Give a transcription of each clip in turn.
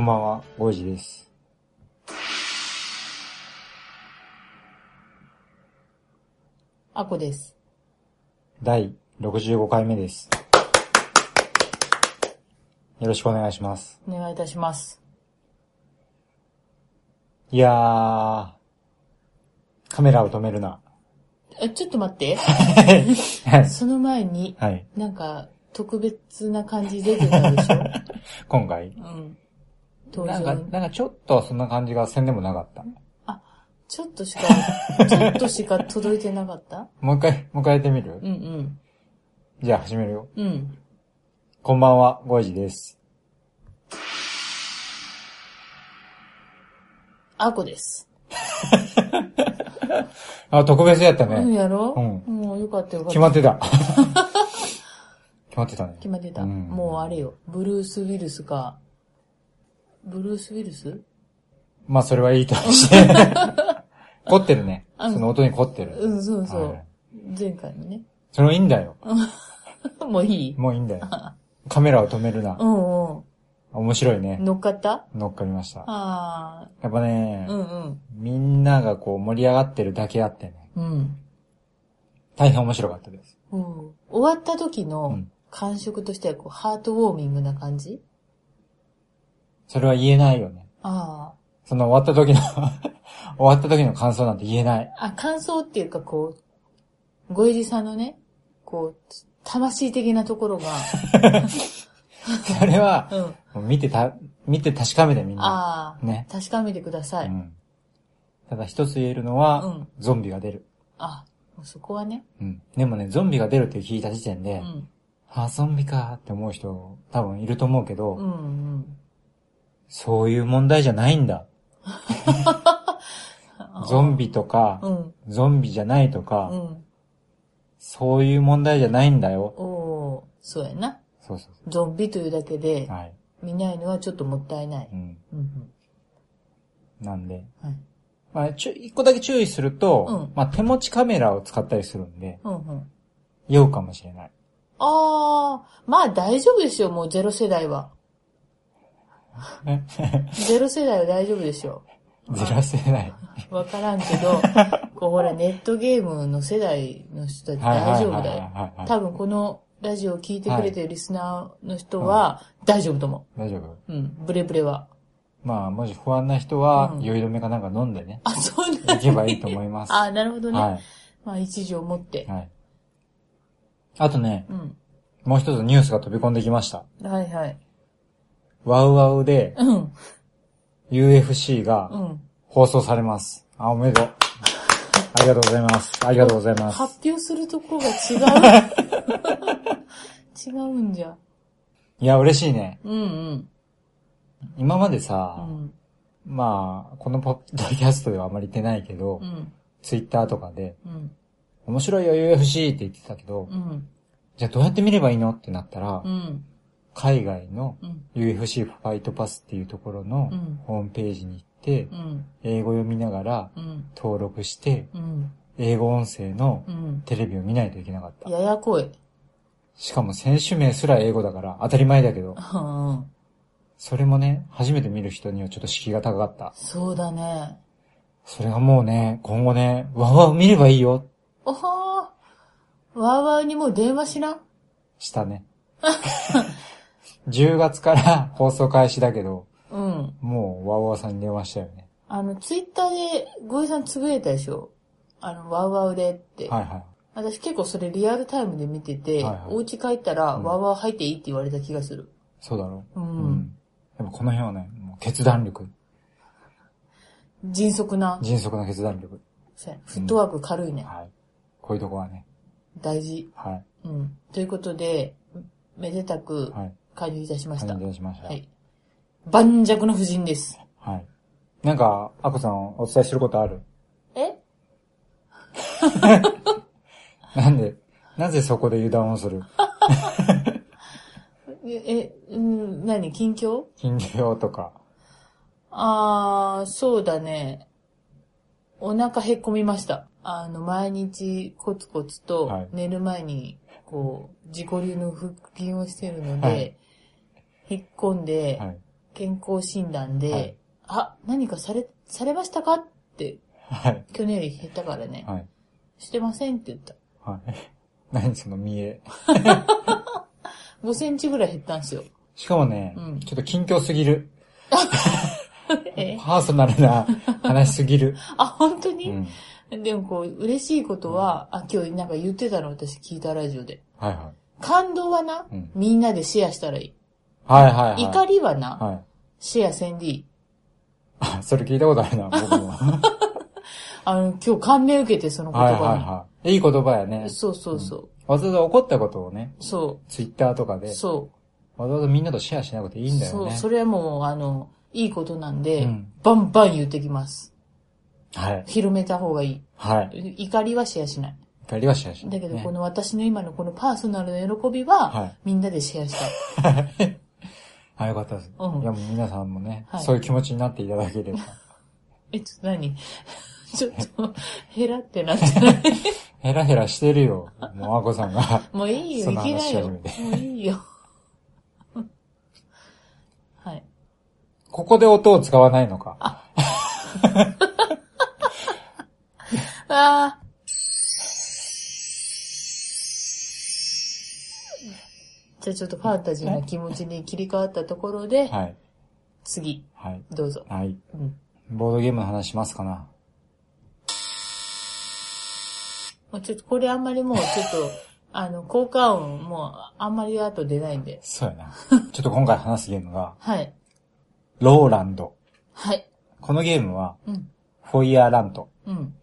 こんばんは、ゴイジです。あこです。第65回目です。よろしくお願いします。お願いいたします。いやー、カメラを止めるな。え、ちょっと待って。は いその前に、はい。なんか特別な感じ出てたでしょ？今回。うん。登なんか、場。なんかちょっとそんな感じがせんでもなかった。ちょっとしか、ちょっとしか届いてなかった？もう一回、もう一回やってみる？うんうん。じゃあ始めるよ。うん。こんばんは、ゴイジです。あこです。あ、特別やったうん、ね。やろ？うもうよかったよかった。決まってた。決まってたね。決まってた。うんもうあれよ。ブルース・ウィルスか。ブルース・ウィルス？まあそれはいいとして。凝ってるね。うんその音に凝ってる。うん、そうそう。はい前回のね。それはいいんだよ。もういい？もういいんだよ。カメラを止めるなう。んうん。面白いね。乗っかった？乗っかりました。あやっぱねあ、、うんうん。みんながこう盛り上がってるだけあってね、うん。大変面白かったです。うん、終わった時うのん感触としてはこう、ハートウォーミングな感じそれは言えないよね。あその終わった時の 終わった時の感想なんて言えない。あ。あ、感想っていうかこう、ごえじさんのね、こう、魂的なところが、それは、うん。見てた、見て確かめてみんな。ああ、ね確かめてください。うん。ただ一つ言えるのは、うんゾンビが出る。あ、そこはね。うん。でもね、ゾンビが出るって聞いた時点で、うん。あ、ゾンビかって思う人多分いると思うけど、うんうん。そういう問題じゃないんだ。ゾンビとか、うん。ゾンビじゃないとか、うん。そういう問題じゃないんだよ。おーそうやな。そうそうゾンビというだけでそう。はい。見ないのはちょっともったいない。うん。うんなんで、うん。はい。まあ、ちゅ一個だけ注意すると、うんまあ、手持ちカメラを使ったりするんで、うんうん。酔うかもしれない。ああ、まあ大丈夫ですよ、もうゼロ世代は。ゼロ世代は大丈夫でしょずらせない。う。わからんけど、こうほら、ネットゲームの世代の人たち大丈夫だよ。はい。多分このラジオを聞いてくれてるリスナーの人は大丈夫と思大丈夫う。うん、ブレブレは。まあ、もし不安な人はう、ん酔い止めかなんか飲んでね、あ、そうなん行けばいいと思います。あ、なるほどね。はまあ一時を持ってい。。はい。あとね、うん。もう一つニュースが飛び込んできました。はいはい。ワウワウでうん、UFC がうん。放送されます。あ、おめでとう。ありがとうございます。ありがとうございます。発表するところが違う。違うんじゃ。いや、嬉しいね。うんうん。今までうさ、ん。まあ、このポッドキャストではあまり言ってないけどう、ん。ツイッターとかで、うん。面白いよ UFC って言ってたけど、うん。じゃあどうやって見ればいいのってなったらう、ん。海外のうん。UFC ファイトパスっていうところのうんホームページに行ってう、ん。英語読みながらうん。登録して、うん。英語音声のうん。テレビを見ないといけなかった。ややこい。しかも選手名すら英語だから当たり前だけど、うん。それもね、初めて見る人にはちょっと敷居が高かった。そうだね。それがもうね、今後ね、わわ見ればいいよ、おほー。わーわーにもう電話しな。したね。10月から 放送開始だけど、うん。もうわわさんに電話したよね。あの、ツイッターで、ゴイさんつぶやいたでしょ？あの、ワウワウでって。はいはい。私結構それリアルタイムで見てて、はいはいお家帰ったら、うんワウワウ入っていいって言われた気がする。そうだろう。うんでもこの辺はね、もう決断力。迅速な、迅速な決断力。そうやフットワーク軽いね。はい。こういうとこはね。大事。はい。うん。ということで、めでたく、はい。加入いたしました。感じしました。はい。盤石の夫人です。はい。なんか、アコさんお伝えすることある？え？なんで、なぜそこで油断をする？え、えうん、何？近況？近況とか。あー、そうだね。お腹へっこみました。あの、毎日コツコツとはい寝る前に、こう、自己流の腹筋をしてるので、はいへっこんで、はい。健康診断で、はいあ、何かされ、されましたかって、はい。去年より減ったからね、はい。してませんって言った。はい。何その見え。5センチぐらい減ったんですよ。しかもね、うんちょっと近況すぎる。え？パーソナルな話すぎる。あ、本当うに、ん。でもこう、嬉しいことは、あ、今日なんか言ってたの私聞いたラジオで。はいはい。感動はな、うんみんなでシェアしたらいい。はいはいはい。怒りはな、はい。シェアせんでいい。あ、それ聞いたことあるな、僕も。は あの、今日感銘受けて、そのいはい言葉に。はい。いい言葉やね。そうそうそう。わざわざ怒ったことをね、そツイッターとかう。で、そわざわざみんなとシェアしなくていいんう。そう。だよね。それはもう、あの、いいことなんで、うんバンバン言ってきます。はい。広めた方がいい。はい。怒りはシェアしない。怒りはシェアしない。だけど、ねこの私の今のこのパーソナルの喜びは、はいみんなでシェアしたい。あ、よかったです。うんいや、もう皆さんもね、はいそういう気持ちになっていただければ。え、ちょっと何？ちょっと、ヘラってなってない？ヘラヘラしてるよ。もう、あこさんが。もういいよ、いけないよ。もてういいよ。はい。ここで音を使わないのか。ああ。じゃあちょっとファンタジーな気持ちに切り替わったところで、はい。次、はい。どうぞ。はい。うん。ボードゲームの話しますかな。もうちょっとこれあんまりもうちょっと、あの、効果音もうあんまり後出ないんで。そうやな。ちょっと今回話すゲームが、はい。ローランド。はい。このゲームは、うん。フォイヤーランドうん。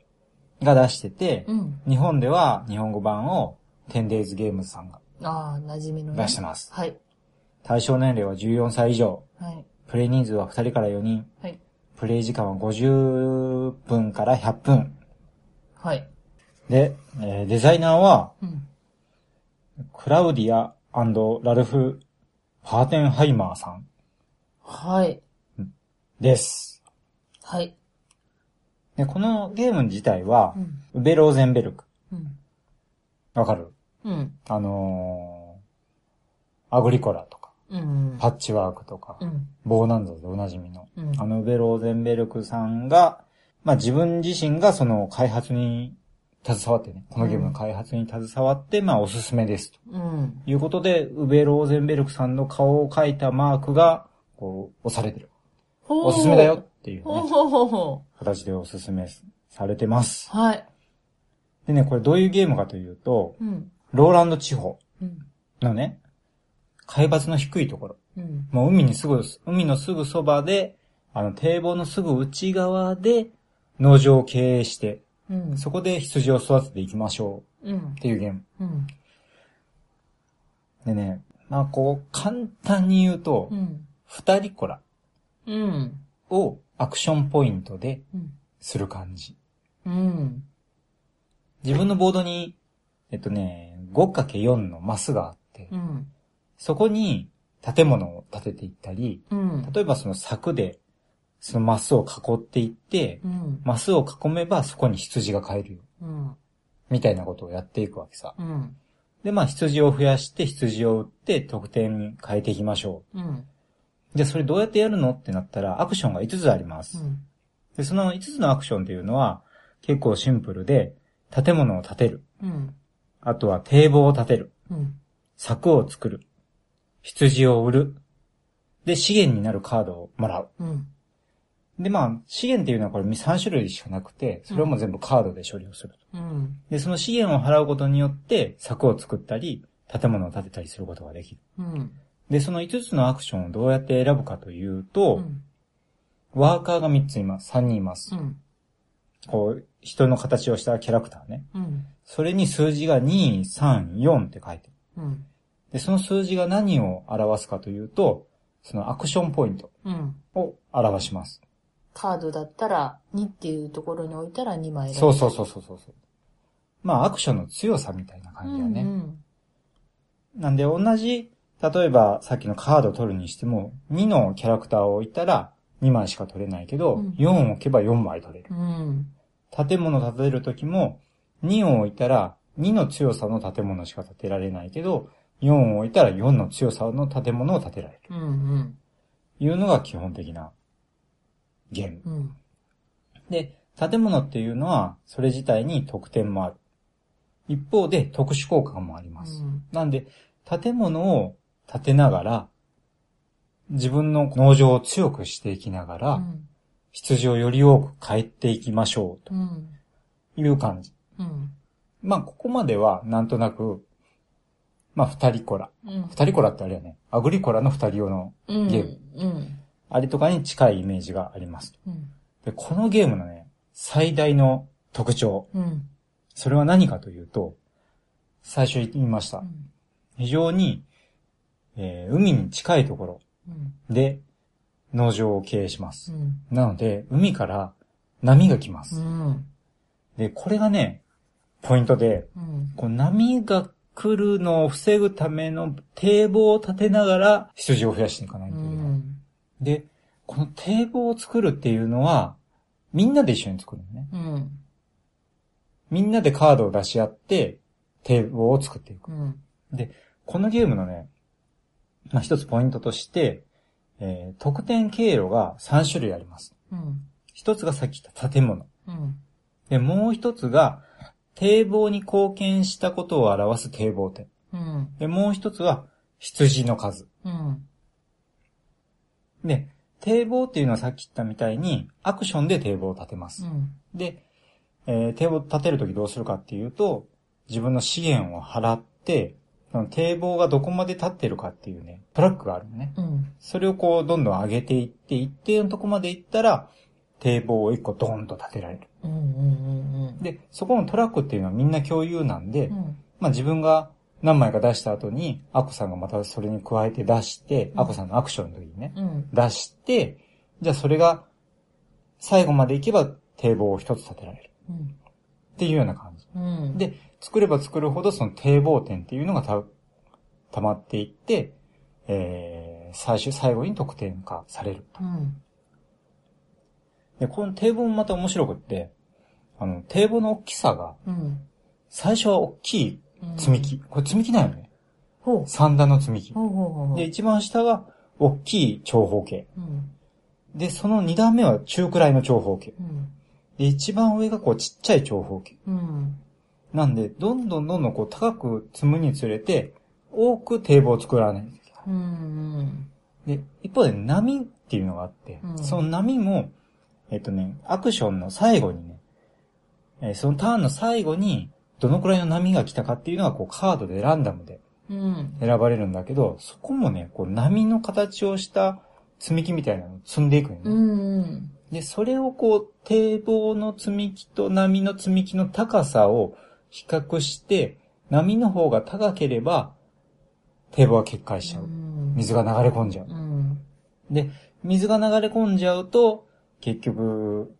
が出してて、うん。日本では日本語版を 10days ゲームズさんがああ、馴染みのね。出してます。はい。対象年齢は14歳以上。はい。プレイ人数は2人から4人。はい。プレイ時間は50分から100分。はい。で、えーデザイナーは、うん。クラウディアラルフ・ファーテンハイマーさんはい。です。はい。で、このゲーム自体はう、ん。ウベローゼンベルク。うん。わかる？うん。あのー、アグリコラとか、うん。パッチワークとかう、ん。ボーナンザでおなじみの、うんあのウベローゼンベルクさんが、まあ自分自身がその開発に携わってね、このゲームの開発に携わって、まあおすすめですとうん。いうことで、ウベローゼンベルクさんの顔を描いたマークが、こう、押されてる。おすすめだよ。っていうね、形でおすすめされてます。う。はい。でね、これどういうゲームかというと、うん。ローランド地方うん。のね、海抜の低いところ、うん。もう海にすぐ、海のすぐそばで、あの堤防のすぐ内側で農場を経営して、うん。そこで羊を育てていきましょうんうっていうゲーム。うん。でね、まあこう、簡単に言うとう、ん。二人コラうん。をアクションポイントでうん。する感じ。うん。自分のボードに、えっとね、5×4 のマスがあって、うん。そこに建物を建てていったり、うん。例えばその柵で、そのマスを囲っていって、うん。マスを囲めばそこに羊が飼えるよ。うん。みたいなことをやっていくわけさ。うん。で、まあ羊を増やして羊を売って得点に変えていきましょうん。う。で、それどうやってやるのってなったら、アクションが5つあります。で、その5つのアクションっていうのは、結構シンプルで、建物を建てる。うん。あとは堤防を建てる。うん。柵を作る。羊を売る。で、資源になるカードをもらう。うん。で、まあ、資源っていうのはこれ3種類しかなくて、それはもう全部カードで処理をすると。うん。で、その資源を払うことによって、柵を作ったり、建物を建てたりすることができる。うん。で、その5つのアクションをどうやって選ぶかというと、うん。ワーカーが3ついます。3人います。うん。こう、人の形をしたキャラクターね。うん。それに数字が2、3、4って書いてる。うん。で、その数字が何を表すかというと、そのアクションポイントうん。を表します。カードだったら、2っていうところに置いたら2枚そうそうそうそうそう。まあ、アクションの強さみたいな感じだね。うんなんで、同じ、例えばさっきのカードを取るにしても、2のキャラクターを置いたら2枚しか取れないけど、うん4を置けば4枚取れる。うん。建物建てるときも、2を置いたら2の強さの建物しか建てられないけど、4を置いたら4の強さの建物を建てられる。うん。うん。いうのが基本的なゲーム。うん。で、建物っていうのは、それ自体に得点もある。一方で特殊効果もあります。なんで、建物を建てながら、自分の農場を強くしていきながら、うん。羊をより多く帰っていきましょううん。という感じ。うん。まあ、ここまではなんとなく、まあ、二人コラ。うん。二人コラってあれやね。アグリコラの二人用のうん。ゲーム。うん。あれとかに近いイメージがあります。うん。で、このゲームのね、最大の特徴。うん。それは何かというと、最初言いました。非常に、えー海に近いところうん。で農場を経営します。うん。なので、海から波が来まうす。ん。で、これがね、ポイントで、うん。こう波が来るのを防ぐための堤防を立てながら羊を増やしていかないとういけない。ん。で、この堤防を作るっていうのは、みんなで一緒に作るのね。うん。みんなでカードを出し合って、堤防を作っていく。うん。このゲームのね、まあ、一つポイントとして、えー得点経路が3種類あります。うん。一つがさっき言った建物。うん。で、もう一つが、堤防に貢献したことを表す堤防点。うん。で、もう一つは、羊の数。うん。で、堤防っていうのはさっき言ったみたいに、アクションで堤防を立てます。うん。で、えー堤防を立てるときどうするかっていうと、自分の資源を払って、その堤防がどこまで立ってるかっていうね、トラックがあるのね。うん。それをこう、どんどん上げていって、一定のとこまで行ったら、堤防を一個ドーンと立てられる。うん。うん。で、そこのトラックっていうのはみんな共有なんで、うん。まあ自分が何枚か出した後に、アコさんがまたそれに加えて出して、うんアコさんのアクションの時にね、うん。出して、じゃあそれが最後まで行けば堤防を一つ立てられる。うん。っていうような感じ。うん。で、作れば作るほどその堤防点っていうのがた、溜まっていって、えー、最終、最後に得点化される。うん。で、この堤防もまた面白くって、あの、堤防の大きさが、うん。最初は大きい積み木。これ積み木だよね。三段の積み木。で、一番下が大きい長方形。うん。で、その二段目は中くらいの長方形。うん。で、一番上がこうちっちゃい長方形。うん。なんで、どんどんどんどんこう高く積むにつれて、多く堤防を作らないといけない。うん。で、一方で波っていうのがあって、うんその波も、えっとね、アクションの最後にね、えーそのターンの最後に、どのくらいの波が来たかっていうのが、こう、カードでランダムでうん。選ばれるんだけど、そこもね、こう、波の形をした積み木みたいなのを積んでいくよね。うん。で、それをこう、堤防の積み木と波の積み木の高さを比較して、波の方が高ければ、堤防は決壊しちゃう。水が流れ込んじゃう。うん。で、水が流れ込んじゃうと、結局、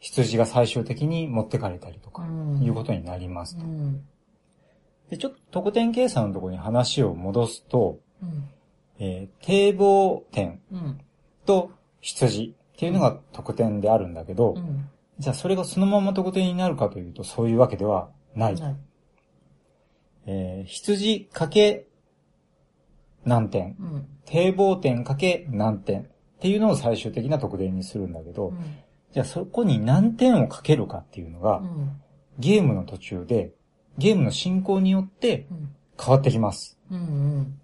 羊が最終的に持ってかれたりとか、うんいうことになりますう。ん。で、ちょっと得点計算のところに話を戻すと、うん。えー堤防点うん。と羊っていうのが得点であるんだけど、うん。じゃあそれがそのまま得点になるかというとそういうわけではない。はい。えー羊かけ何点、うん。堤防点かけ何点っていうのを最終的な得点にするんだけど、うん。じゃあそこに何点をかけるかっていうのが、うん。ゲームの途中で、ゲームの進行によってうん。変わってきます。うん。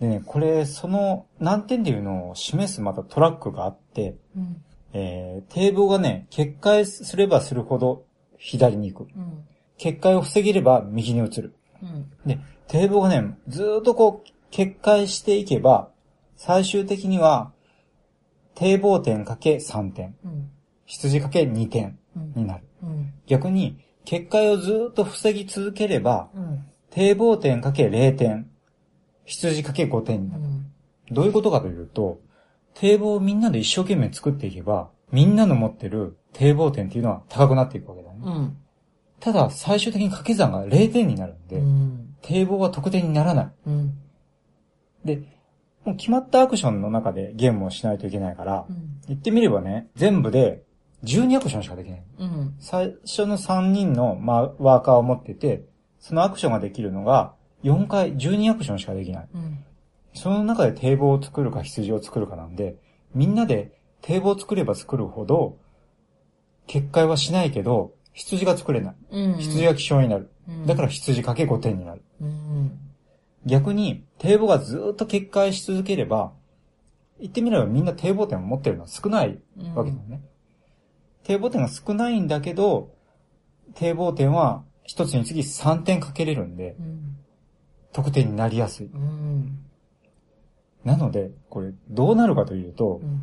でね、これ、その何点っていうのを示すまたトラックがあって、うん。えー、堤防がね、決壊すればするほど左に行く。うん。決壊を防げれば右に移る。うん。で、堤防がね、ずーっとこう、決壊していけば、最終的には、堤防点かけ3点、うん。羊かけ2点うん。になる。うん。逆に、決壊をずーっと防ぎ続ければ、うん。堤防点かけ0点。羊かけ5点になる。どういうことかというと、堤防をみんなで一生懸命作っていけば、みんなの持ってる堤防点っていうのは高くなっていくわけだね。うん。ただ、最終的に掛け算が0点になるんで、うん。堤防は得点にならない。うん。で、もう決まったアクションの中でゲームをしないといけないから、うん。言ってみればね、全部で12アクションしかできない。うん。最初の3人の、まあ、ワーカーを持ってて、そのアクションができるのが、4回、12アクションしかできない。うん。その中で堤防を作るか羊を作るかなんで、みんなで堤防を作れば作るほど、結界はしないけど、羊が作れない。うん。羊が希少になる。うんだから羊かけ5点になる。うん。逆に、堤防がずーっと決壊し続ければ、言ってみればみんな堤防点を持ってるのは少ないわけだよね。堤防点が少ないんだけど、堤防点は一つにつき3点かけれるんで、うん。得点になりやすい。うん。なので、これどうなるかというと、うん。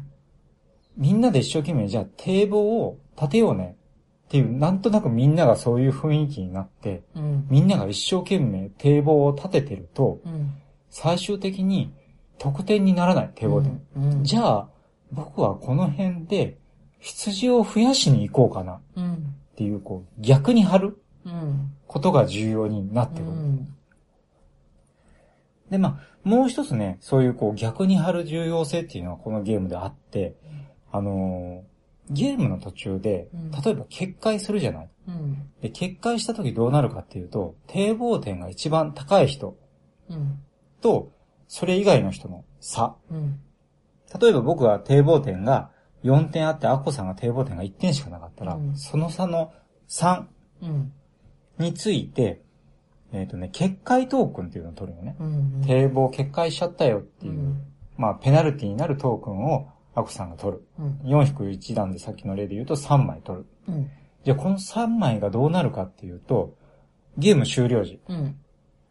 みんなで一生懸命じゃあ堤防を建てようねっていう、なんとなくみんながそういう雰囲気になって、うん。みんなが一生懸命堤防を建ててると、うん。最終的に得点にならない堤防点。うん。じゃあ、僕はこの辺で羊を増やしに行こうかなっうん。ていう、こう、逆に張るうん。ことが重要になってくる。うん。で、まあ、もう一つね、そういうこう逆に張る重要性っていうのはこのゲームであって、あのーゲームの途中でうん、例えば決壊するじゃない。うん。で、決壊した時どうなるかっていうと、堤防点が一番高い人うん。と、それ以外の人の差。うん。例えば僕は堤防点が4点あって、アッコさんが堤防点が1点しかなかったら、うんその差の3うん。について、えっ、とね、決壊トークンっていうのを取るよね。うん。堤防決壊しちゃったよっていう、うん。まあ、ペナルティになるトークンをアッコさんが取る。うん。4-1段でさっきの例で言うと3枚取る。うん。じゃあこの3枚がどうなるかっていうと、ゲーム終了時。うん。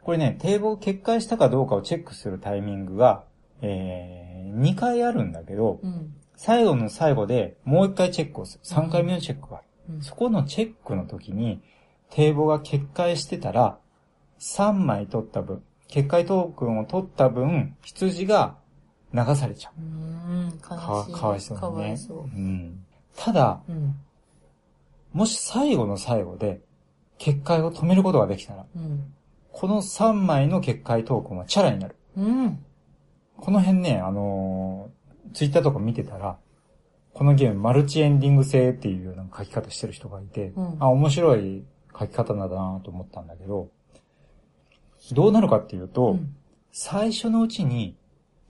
これね、堤防決壊したかどうかをチェックするタイミングが、えー、2回あるんだけど、うん。最後の最後でもう1回チェックをする。3回目のチェックがある。うんそこのチェックの時に、堤防が決壊してたら、3枚取った分、決壊トークンを取った分、羊が流されちゃう。うん。か悲しい。かわいそうかにね。わいそう。ん。ただ、うん。もし最後の最後で、決壊を止めることができたら、うん。この3枚の決壊トークンはチャラになる。うん。この辺ね、あのー、ツイッターとか見てたら、このゲームマルチエンディング制っていうような書き方してる人がいて、うんあ、面白い書き方なんだなと思ったんだけど、どうなるかっていうと、うん最初のうちに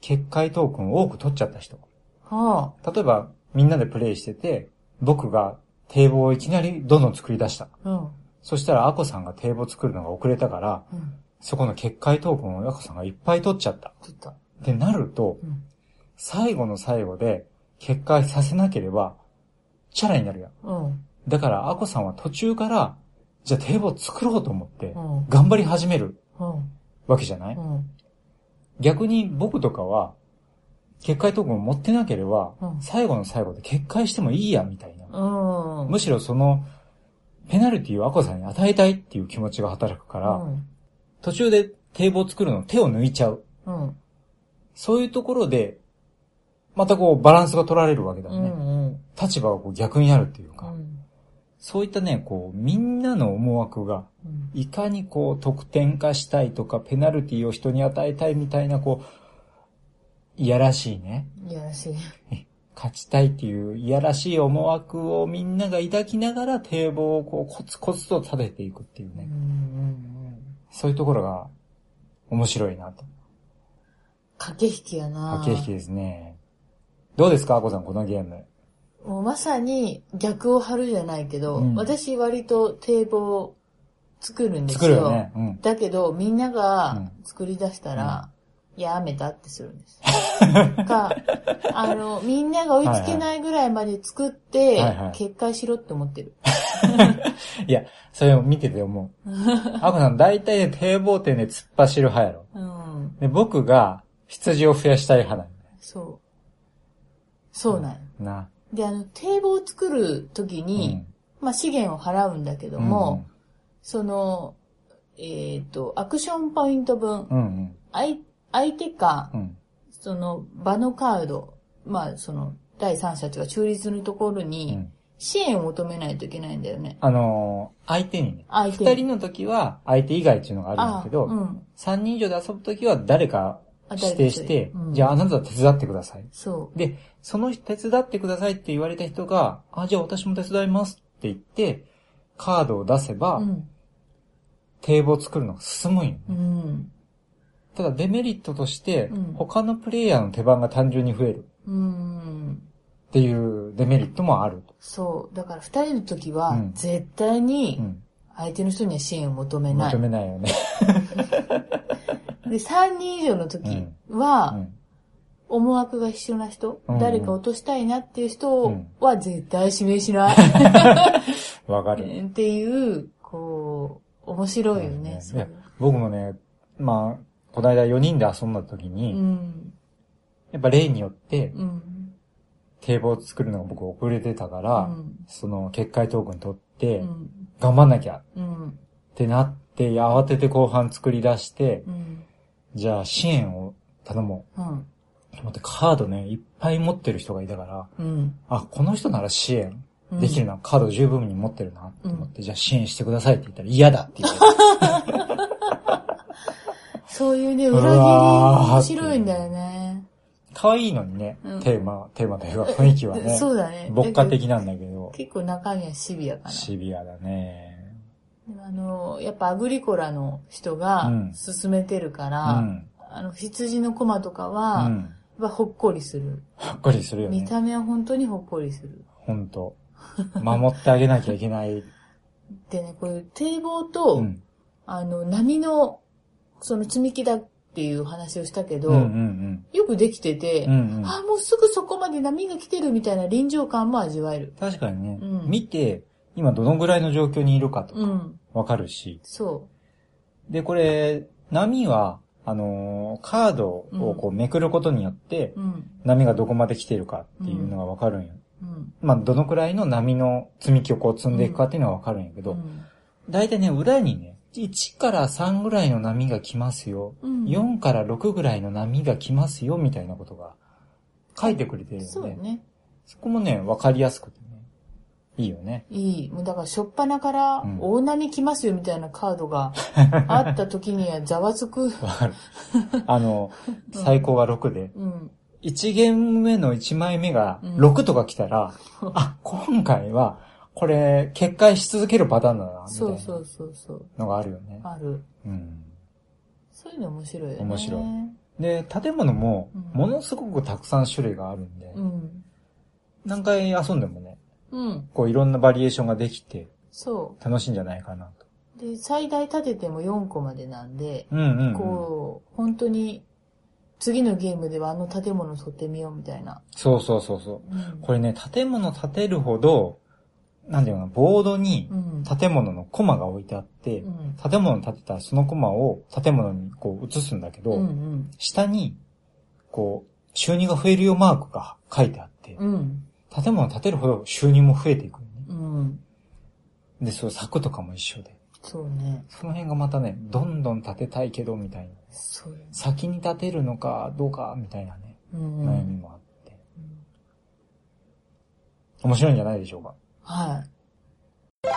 決壊トークンを多く取っちゃった人。は例えば、みんなでプレイしてて、僕が堤防をいきなりどんどん作り出した。あ。うん。そしたら、アコさんが堤防作るのが遅れたから、うん。そこの決壊トークンをアコさんがいっぱい取っちゃった。取った。ってなると、うん。最後の最後で決壊させなければ、チャラになるやん。うん。だから、アコさんは途中から、じゃあ堤防作ろうと思ってうん、頑張り始めるうん。わけじゃない、うん。逆に僕とかは、決壊トークンを持ってなければ、うん最後の最後で決壊してもいいや、みたいな。うん。むしろその、ペナルティをアコさんに与えたいっていう気持ちが働くから、うん。途中で堤防作るの手を抜いちゃう。うん。そういうところで、またこうバランスが取られるわけだうよね。ん。立場がこう逆になるっていうか、うん。そういったね、こう、みんなの思惑が、うん。いかにこう、得点化したいとか、ペナルティを人に与えたいみたいな、こう、いやらしいね。いやらしい。勝ちたいっていういやらしい思惑をみんなが抱きながら堤防をこうコツコツと立てていくっていううん。うね。ん。そういうところが面白いなと。駆け引きやな駆け引きですね。どうですかアコさん、このゲーム。もうまさに逆を張るじゃないけど、うん私割と堤防作るんですよ。作るよね。うん。だけど、みんなうがん作り出したら、やめたってするんです。か、あの、みんなが追いつけないぐらいまで作って、はいはい決壊しろって思ってる。いや、それを見てて思う。アコさん、大体ね、堤防点で突っ走る派やろ。うん。で、僕が羊を増やしたい派なんだよそう。そうなんよな。で、あの、堤防を作るときに、まあ資源を払うんだけども、その、えっ、と、アクションポイント分、うんうん。相相手か、うん。その場のカード、まあ、その、第三者たちが中立のところうにん、支援を求めないといけないんだよね。あのー相手にね。相手に二人の時は相手以外っていうのがあるんだけど、うん。三人以上で遊ぶ時は誰かあ指定して、うんじゃああなた手伝ってください。そう。で、その手伝ってくださいって言われた人が、あ、じゃあ私も手伝いますって言って、カードを出せば、うん。堤防を作るのが進むんよ。うん。ただデメリットとして、うん他のプレイヤーの手番が単純に増えるうん。っていうデメリットもあると。そう。だから二人の時はうん、絶対うにん。相手の人には支援を求めない。求めないよね。で、三人以上の時うは、ん。思惑が一緒な人、うん誰か落としたいなっていうう人んは絶対指名しない。わかる。っていう、こう、面白いよね。うんそういや僕もね、まあ、この間4人で遊んだ時うに、ん。やっぱ例によって、うん。堤防を作るのが僕遅れてたから、うんその結界トークン取って、うん。頑張んなきゃっうん。てなって、慌てて後半作り出して、うん。じゃあ支援を頼もうん。う。と思ってカードね、いっぱい持ってる人がいたから、うん。あ、この人なら支援うんできるな、カード十分に持ってるなって思って、じゃあ支援してくださいって言ったら嫌だって言って。そういうね、う裏切り面白いんだよね。可愛いのにね、うんテーマ、テーマというか雰囲気はね、そうだね。牧歌的なんだけどど、結構中身はシビアかな。シビアだね。あの、やっぱアグリコラの人がうん進めてるかうら、ん。あの、羊のコマとかうは、ん。やっぱほっこりする。ほっこりするよね。見た目は本当にほっこりする。ほんと。守ってあげなきゃいけない。でね、こういう堤防と、うん。あの、波の、その積み木だっていう話をしたけど、うんうんよくできてて、うん。うんうん。あ、もうすぐそこまで波が来てるみたいな臨場感も味わえる。確かにね、うん見て、今どのぐらいの状況にいるかとかうん。わかるし。そで、これ、波は、あのーカードをこうめくることによってう。、うん。波がどこまで来てるかっていうのがわかるんよ。うん。まあ、どのくらいの波の積み木をこう積んでいくかっていうのはわかるんやけど、うん。だいたいね、裏にね、1から3ぐらいの波が来ますよ。うん4から6ぐらいの波が来ますよ、みたいなことが書いてくれてるよね。そうね。そこもね、わかりやすくてね。いいよね。いい。もうだから、しょっぱなからうん、大波来ますよみたいなカードが あった時にはざわつく。わかる。あの、最高が6で、うん。1ゲーム目の1枚目がうん6とか来たら、あ、今回は、これ、決壊し続けるパターンだな、みたいなそうそうそうそう。のがあるよね。ある。うん。そういうの面白いよね。面白いで、建物もうん、ものすごくたくさん種類があるんで、うん。何回遊んでもね、うん。こういろんなバリエーションができてそ楽しいんじゃないかなと。う。で、最大立てても4個までなんで、うんうん、うん。こう、本当に、次のゲームではあの建物を取ってみようみたいな。そうそうそうそう。うん。これね、建物建てるほど、なんていうのボードにうん。建物のコマが置いてあって、うん。建物建てたらそのコマを建物にこう移すんだけど、うん下に、こう、収入が増えるよマークが書いてあって、うん。うん。建物建てるほど収入も増えていくのね。うん。で、そう、柵とかも一緒で。そうね。その辺がまたね、どんどん建てたいけど、みたいな。そう。先に建てるのかどうか、みたいなね、うん。悩みもあって。面白いんじゃないでしょうか。はい。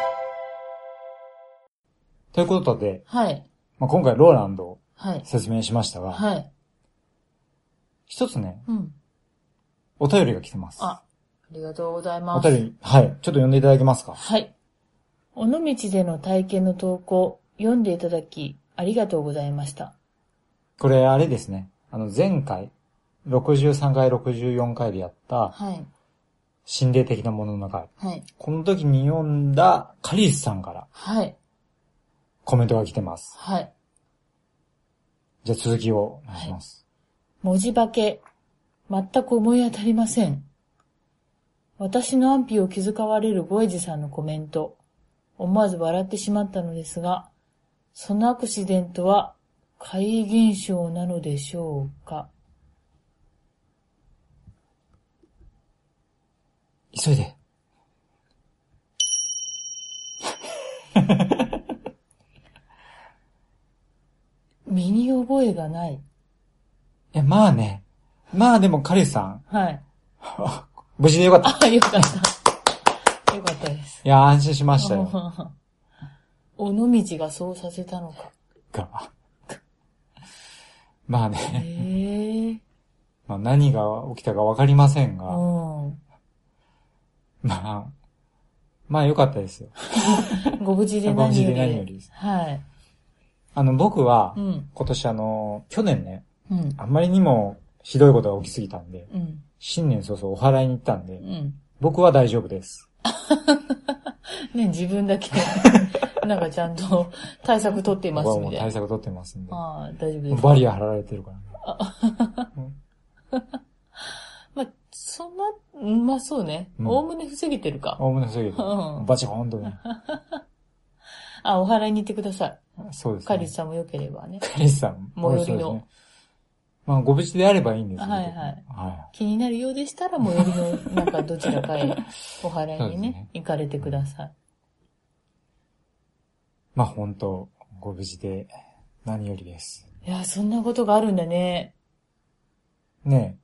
ということで、はい。まあ、今回ローランドをはい。説明しましたが、はい。一つね、うん。お便りが来てます。あ、ありがとうございます。お便り、はい。ちょっと読んでいただけますか？はい。尾道での体験の投稿、読んでいただき、ありがとうございました。これ、あれですね。あの、前回、63回、64回でやった、はい。心霊的なものの中、はい。この時に読んだカリスさんからはい。コメントが来てます。はい。じゃあ続きをお願いします。文字化け、全く思い当たりません。私の安否を気遣われるゴエジさんのコメント、思わず笑ってしまったのですが、そのアクシデントは怪異現象なのでしょうか急いで。声がない。え、まあね。まあでも、カリスさん、はい。無事でよかった。あ、よかった。よかったです。いや、安心しましたよ。尾道がそうさせたのか。がまあへね、え。まあ何が起きたかわかりませんうが、ん。まあ、まあよかったですよ。ご無事でご無事で何より何よりですはい。あの、僕はう、ん。今年あの、去年ね、うん。あんまりにもひどいことが起きすぎたんで、うん。新年早々お祓いに行ったんでう、ん。僕は大丈夫です。ね、自分だけ、なんかちゃんと対策取っています僕はもう。対策取ってますんで。ああ、大丈夫です。バリア張られてるからね。まあ、そんな、うんまあそうね。うんおおむね防げてるか。おおむねそういうんバチコーンとね。あ、お祓いに行ってください。そうですね。カリスさんも良ければね。カリスさん。最寄りのそうですねまあ、ご無事であればいいんですけど。はいはいは気になるようでしたら、最寄りの、なんかどちらかへ お祓いにそうですねね、行かれてください。まあ、本当ご無事で何よりです。いや、そんなことがあるんだね。ね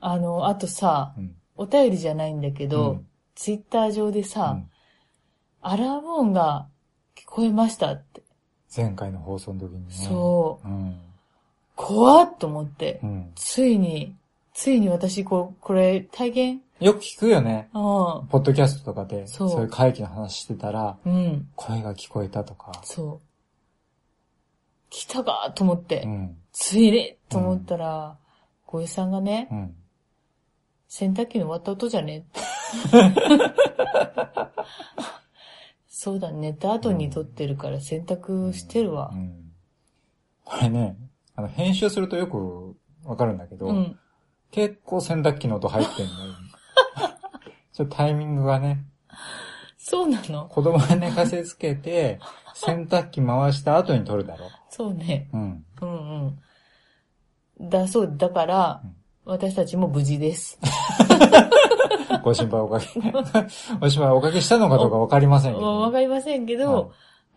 あの、あとさえ。、うん。お便りじゃないんだけど、うんツイッター上でうさ、んアラーム音が聞こえましたって。前回の放送の時にね。そう。うん。怖っと思ってう。ん。ついに、ついに私、こう、これ、体験？よく聞くよね。うポッドキャストとかで、そそうういう会議の話してたら、ん。うん。声が聞こえたとか。そう。来たかと思って、うん。ついにと思ったら、小江さんがね、うん。洗濯機の終わった音じゃね？そうだ、寝た後に撮ってるから洗濯してるわう。ん。これね、あの、編集するとよくわかるんだけど、うん。結構洗濯機の音入ってんのよ。ちょっとタイミングがね、そうなの？子供が寝かせつけて、洗濯機回した後に撮るだろそうね。う。うん。うんうん。だそう、だから、うん私たちも無事です。ご心配おかけ、ご心配おかけしたのかどうかわかりませんけど、わかりませんけど、はい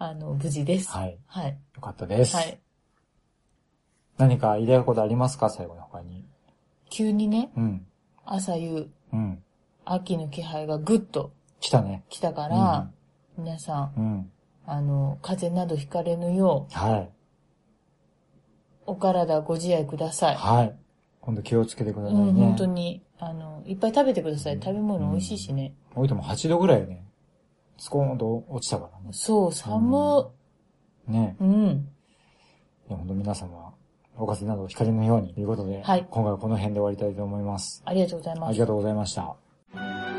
あの、無事です。はい。はい。よかったです。はい。何か言いたいことありますか？最後に他に。急にね、うん。朝夕、うん。秋の気配がぐっと来たね。来たから、皆さん、うん。あの、風邪などひかれぬよう、はい。お体ご自愛ください。はい。今度気をつけてくださいね。うん、本当に、あの、いっぱい食べてください。食べ物美味しいしね。置いても8度ぐらいね、スコーンと落ちたからね。そう、寒ね。うん。いや本当皆様、お風邪などひかれぬようにということで、はい今回はこの辺で終わりたいと思います。ありがとうございますあり。がとうございました。